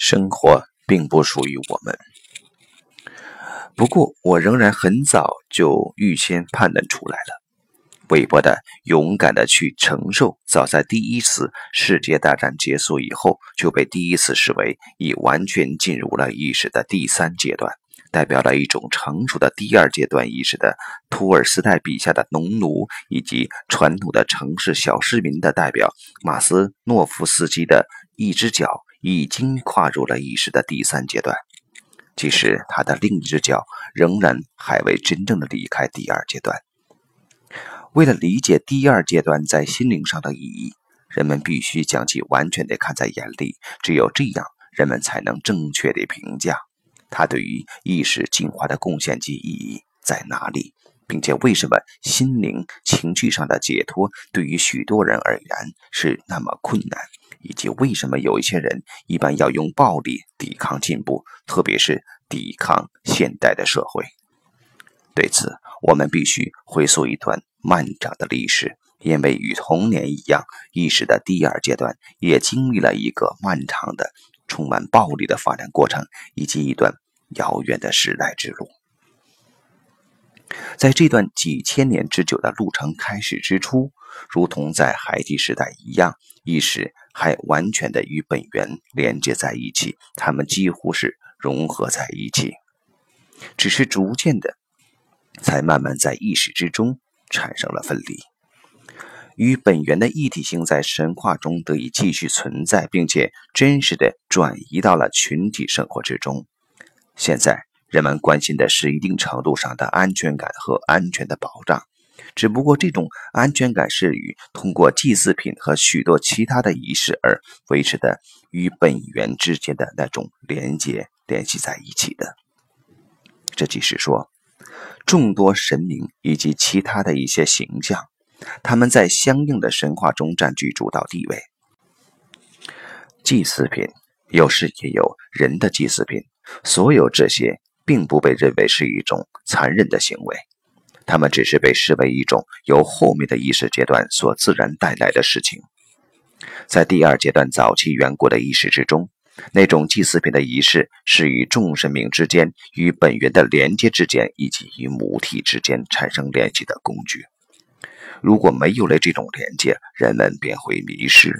生活并不属于我们。不过，我仍然很早就预先判断出来了。韦伯的勇敢的去承受，早在第一次世界大战结束以后，就被第一次视为已完全进入了意识的第三阶段，代表了一种成熟的第二阶段意识的托尔斯泰笔下的农奴，以及传统的城市小市民的代表马斯诺夫斯基的一只脚已经跨入了意识的第三阶段，即使他的另一只脚仍然还未真正的离开第二阶段。为了理解第二阶段在心灵上的意义，人们必须将其完全地看在眼里。只有这样，人们才能正确地评价它对于意识进化的贡献及意义在哪里，并且为什么心灵情绪上的解脱对于许多人而言是那么困难，以及为什么有一些人一般要用暴力抵抗进步，特别是抵抗现代的社会。对此，我们必须回溯一段。漫长的历史，因为与童年一样，意识的第二阶段也经历了一个漫长的、充满暴力的发展过程，以及一段遥远的时代之路。在这段几千年之久的路程开始之初，如同在孩提时代一样，意识还完全的与本源连接在一起，它们几乎是融合在一起，只是逐渐的，才慢慢在意识之中。产生了分离，与本源的一体性在神话中得以继续存在，并且真实的转移到了群体生活之中。现在人们关心的是一定程度上的安全感和安全的保障，只不过这种安全感是与通过祭祀品和许多其他的仪式而维持的与本源之间的那种连接联系在一起的。这即是说。众多神明以及其他的一些形象，他们在相应的神话中占据主导地位。祭祀品有时也有人的祭祀品，所有这些并不被认为是一种残忍的行为，他们只是被视为一种由后面的意识阶段所自然带来的事情。在第二阶段早期远古的意识之中。那种祭祀品的仪式是与众神明之间、与本源的连接之间，以及与母体之间产生联系的工具。如果没有了这种连接，人们便会迷失。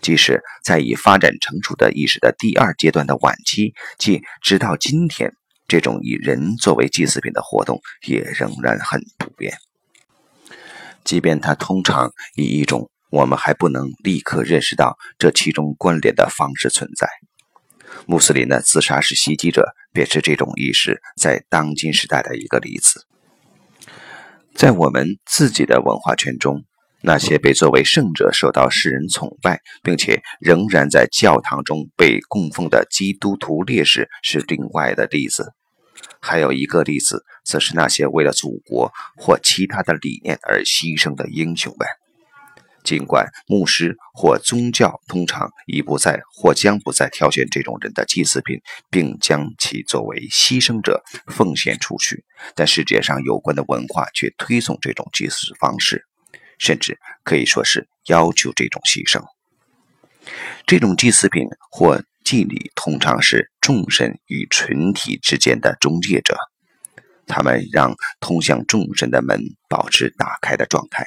即使在已发展成熟的意识的第二阶段的晚期，即直到今天，这种以人作为祭祀品的活动也仍然很普遍。即便它通常以一种。我们还不能立刻认识到这其中关联的方式存在。穆斯林的自杀式袭击者便是这种意识在当今时代的一个例子。在我们自己的文化圈中，那些被作为圣者受到世人崇拜，并且仍然在教堂中被供奉的基督徒烈士是另外的例子。还有一个例子，则是那些为了祖国或其他的理念而牺牲的英雄们。尽管牧师或宗教通常已不再或将不再挑选这种人的祭祀品，并将其作为牺牲者奉献出去，但世界上有关的文化却推崇这种祭祀方式，甚至可以说是要求这种牺牲。这种祭祀品或祭礼通常是众神与群体之间的中介者，他们让通向众神的门保持打开的状态。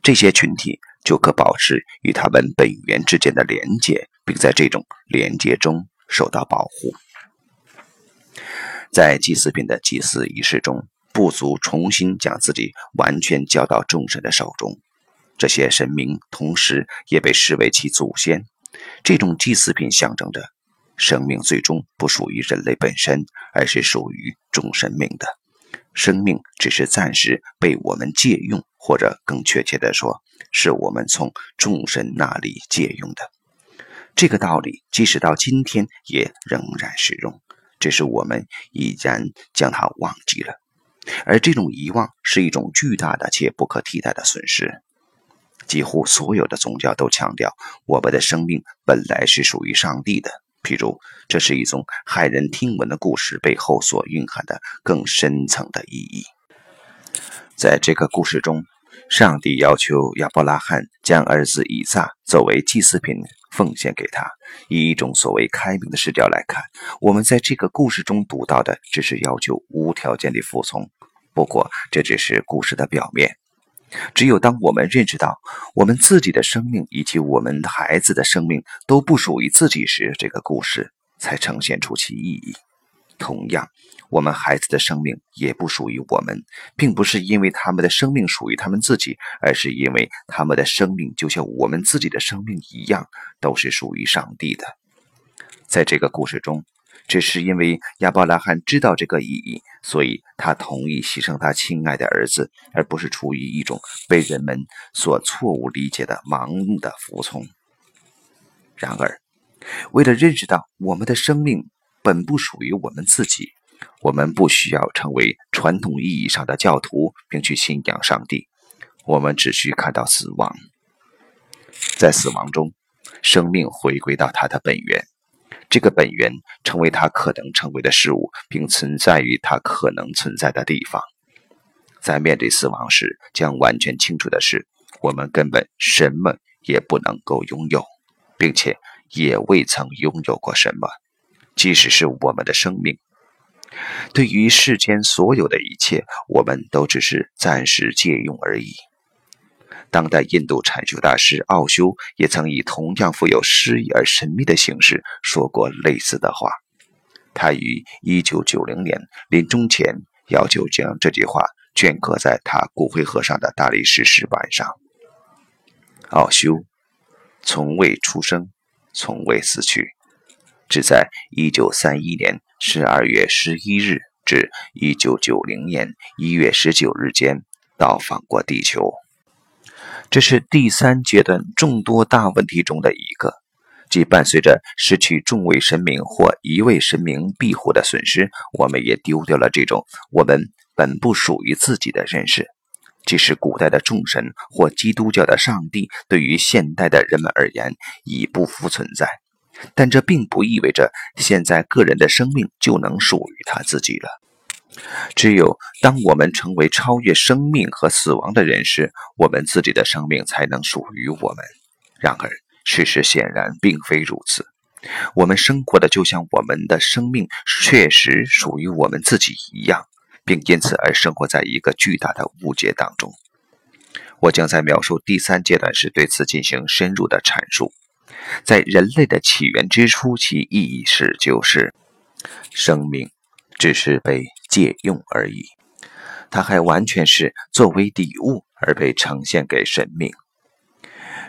这些群体。就可保持与他们本源之间的连接，并在这种连接中受到保护。在祭祀品的祭祀仪式中，部族重新将自己完全交到众神的手中。这些神明同时也被视为其祖先。这种祭祀品象征着生命最终不属于人类本身，而是属于众神明的。生命只是暂时被我们借用，或者更确切地说，是我们从众神那里借用的。这个道理即使到今天也仍然适用，只是我们已然将它忘记了。而这种遗忘是一种巨大的且不可替代的损失。几乎所有的宗教都强调，我们的生命本来是属于上帝的。譬如，这是一种骇人听闻的故事背后所蕴含的更深层的意义。在这个故事中，上帝要求亚伯拉罕将儿子以撒作为祭祀品奉献给他。以一种所谓开明的视角来看，我们在这个故事中读到的只是要求无条件的服从。不过，这只是故事的表面。只有当我们认识到我们自己的生命以及我们孩子的生命都不属于自己时，这个故事才呈现出其意义。同样，我们孩子的生命也不属于我们，并不是因为他们的生命属于他们自己，而是因为他们的生命就像我们自己的生命一样，都是属于上帝的。在这个故事中。只是因为亚伯拉罕知道这个意义，所以他同意牺牲他亲爱的儿子，而不是出于一种被人们所错误理解的盲目的服从。然而，为了认识到我们的生命本不属于我们自己，我们不需要成为传统意义上的教徒，并去信仰上帝。我们只需看到死亡，在死亡中，生命回归到它的本源。这个本源成为它可能成为的事物，并存在于它可能存在的地方。在面对死亡时，将完全清楚的是，我们根本什么也不能够拥有，并且也未曾拥有过什么，即使是我们的生命。对于世间所有的一切，我们都只是暂时借用而已。当代印度禅修大师奥修也曾以同样富有诗意而神秘的形式说过类似的话。他于1990年临终前要求将这句话镌刻在他骨灰盒上的大理石石板上。奥修从未出生，从未死去，只在1931年12月11日至1990年1月19日间到访过地球。这是第三阶段众多大问题中的一个，即伴随着失去众位神明或一位神明庇护的损失，我们也丢掉了这种我们本不属于自己的认识。即使古代的众神或基督教的上帝对于现代的人们而言已不复存在，但这并不意味着现在个人的生命就能属于他自己了。只有当我们成为超越生命和死亡的人时，我们自己的生命才能属于我们。然而，事实显然并非如此。我们生活的就像我们的生命确实属于我们自己一样，并因此而生活在一个巨大的误解当中。我将在描述第三阶段时对此进行深入的阐述。在人类的起源之初，其意义是就是生命。只是被借用而已，它还完全是作为礼物而被呈现给神明，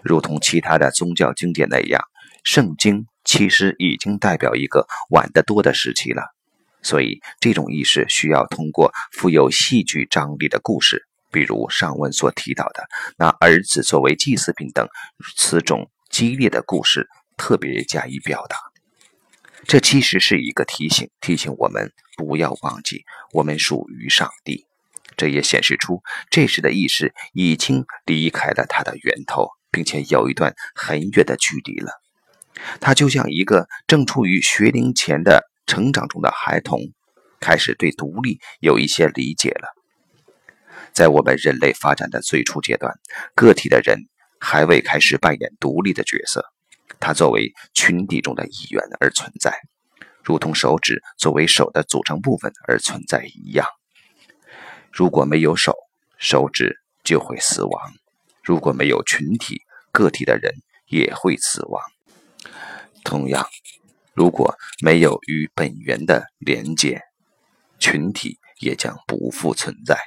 如同其他的宗教经典那样，圣经其实已经代表一个晚得多的时期了。所以，这种意识需要通过富有戏剧张力的故事，比如上文所提到的拿儿子作为祭祀品等此种激烈的故事，特别加以表达。这其实是一个提醒，提醒我们不要忘记我们属于上帝。这也显示出这时的意识已经离开了它的源头，并且有一段很远的距离了。它就像一个正处于学龄前的成长中的孩童，开始对独立有一些理解了。在我们人类发展的最初阶段，个体的人还未开始扮演独立的角色。它作为群体中的一员而存在，如同手指作为手的组成部分而存在一样。如果没有手，手指就会死亡；如果没有群体，个体的人也会死亡。同样，如果没有与本源的连接，群体也将不复存在。